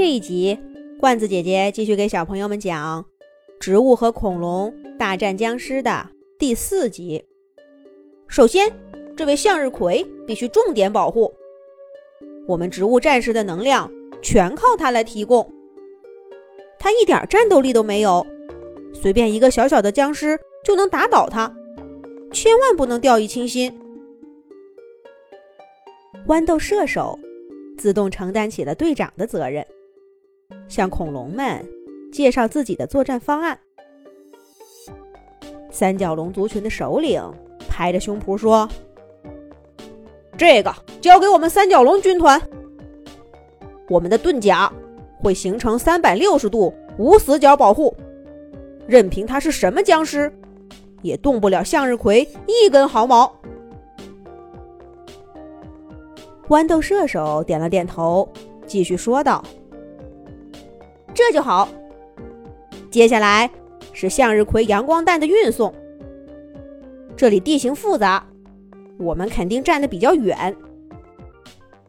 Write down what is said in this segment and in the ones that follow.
这一集，罐子姐姐继续给小朋友们讲《植物和恐龙大战僵尸》的第四集。首先，这位向日葵必须重点保护。我们植物战士的能量全靠它来提供。它一点战斗力都没有，随便一个小小的僵尸就能打倒它，千万不能掉以轻心。豌豆射手自动承担起了队长的责任。向恐龙们介绍自己的作战方案。三角龙族群的首领拍着胸脯说：“这个交给我们三角龙军团。我们的盾甲会形成三百六十度无死角保护，任凭他是什么僵尸，也动不了向日葵一根毫毛。”豌豆射手点了点头，继续说道。这就好。接下来是向日葵阳光弹的运送。这里地形复杂，我们肯定站得比较远，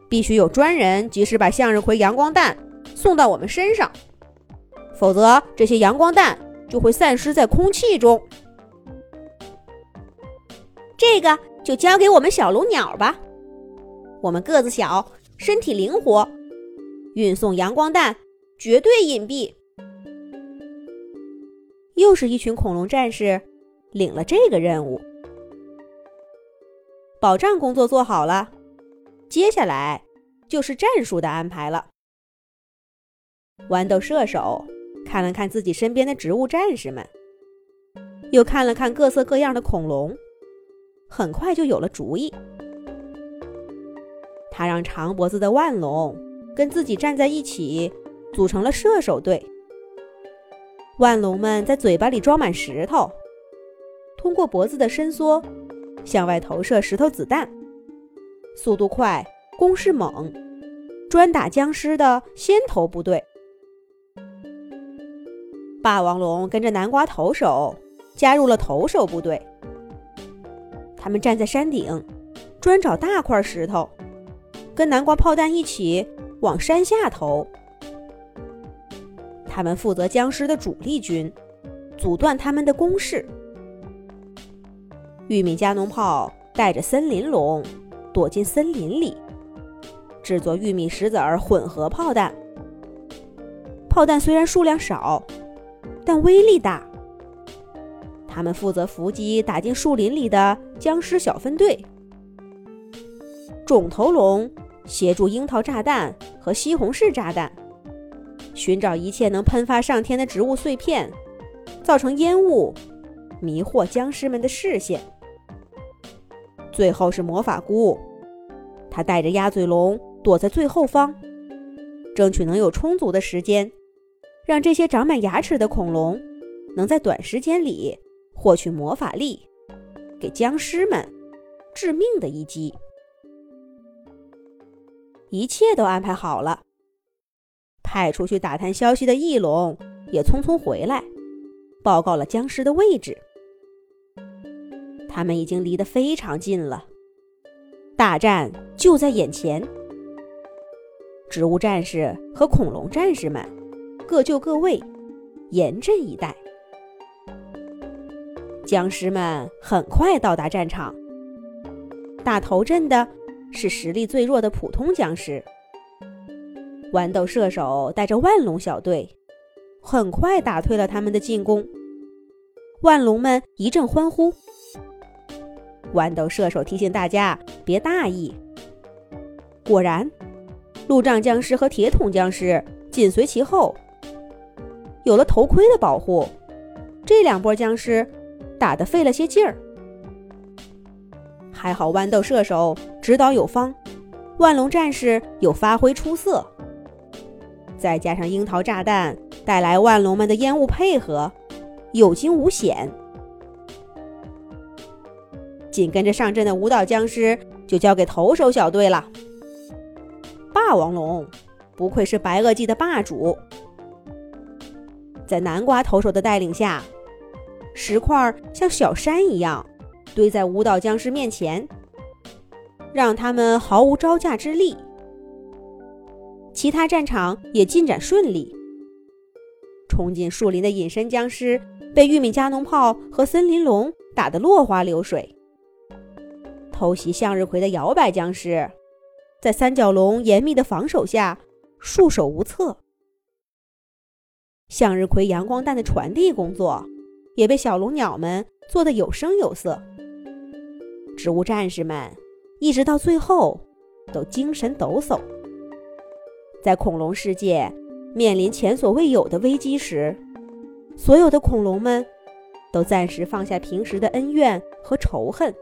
必须有专人及时把向日葵阳光弹送到我们身上，否则这些阳光弹就会散失在空气中。这个就交给我们小龙鸟吧，我们个子小，身体灵活，运送阳光弹。绝对隐蔽。又是一群恐龙战士领了这个任务，保障工作做好了，接下来就是战术的安排了。豌豆射手看了看自己身边的植物战士们，又看了看各色各样的恐龙，很快就有了主意。他让长脖子的腕龙跟自己站在一起。组成了射手队，万龙们在嘴巴里装满石头，通过脖子的伸缩向外投射石头子弹，速度快，攻势猛，专打僵尸的先头部队。霸王龙跟着南瓜投手加入了投手部队，他们站在山顶，专找大块石头，跟南瓜炮弹一起往山下投。他们负责僵尸的主力军，阻断他们的攻势。玉米加农炮带着森林龙躲进森林里，制作玉米石子儿混合炮弹。炮弹虽然数量少，但威力大。他们负责伏击打进树林里的僵尸小分队。肿头龙协助樱桃炸弹和西红柿炸弹。寻找一切能喷发上天的植物碎片，造成烟雾，迷惑僵尸们的视线。最后是魔法菇，他带着鸭嘴龙躲在最后方，争取能有充足的时间，让这些长满牙齿的恐龙能在短时间里获取魔法力，给僵尸们致命的一击。一切都安排好了。派出去打探消息的翼龙也匆匆回来，报告了僵尸的位置。他们已经离得非常近了，大战就在眼前。植物战士和恐龙战士们各就各位，严阵以待。僵尸们很快到达战场，打头阵的是实力最弱的普通僵尸。豌豆射手带着万龙小队，很快打退了他们的进攻。万龙们一阵欢呼。豌豆射手提醒大家别大意。果然，路障僵尸和铁桶僵尸紧随其后。有了头盔的保护，这两波僵尸打得费了些劲儿。还好豌豆射手指导有方，万龙战士有发挥出色。再加上樱桃炸弹带来万龙们的烟雾配合，有惊无险。紧跟着上阵的舞蹈僵尸就交给投手小队了。霸王龙不愧是白垩纪的霸主，在南瓜投手的带领下，石块像小山一样堆在舞蹈僵尸面前，让他们毫无招架之力。其他战场也进展顺利。冲进树林的隐身僵尸被玉米加农炮和森林龙打得落花流水。偷袭向日葵的摇摆僵尸，在三角龙严密的防守下束手无策。向日葵阳光弹的传递工作也被小龙鸟们做得有声有色。植物战士们一直到最后都精神抖擞。在恐龙世界面临前所未有的危机时，所有的恐龙们都暂时放下平时的恩怨和仇恨，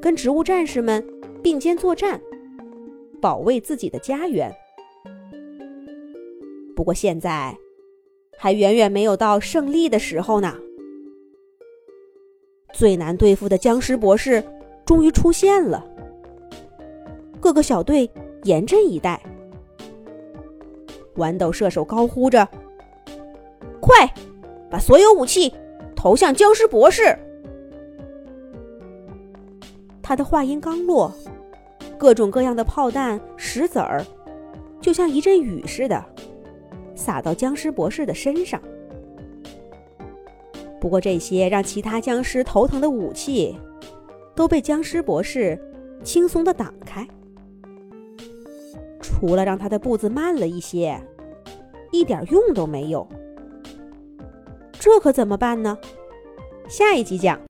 跟植物战士们并肩作战，保卫自己的家园。不过现在还远远没有到胜利的时候呢。最难对付的僵尸博士终于出现了，各个小队严阵以待。豌豆射手高呼着：“快，把所有武器投向僵尸博士！”他的话音刚落，各种各样的炮弹、石子儿，就像一阵雨似的，洒到僵尸博士的身上。不过，这些让其他僵尸头疼的武器，都被僵尸博士轻松的挡开。除了让他的步子慢了一些，一点用都没有。这可怎么办呢？下一集讲。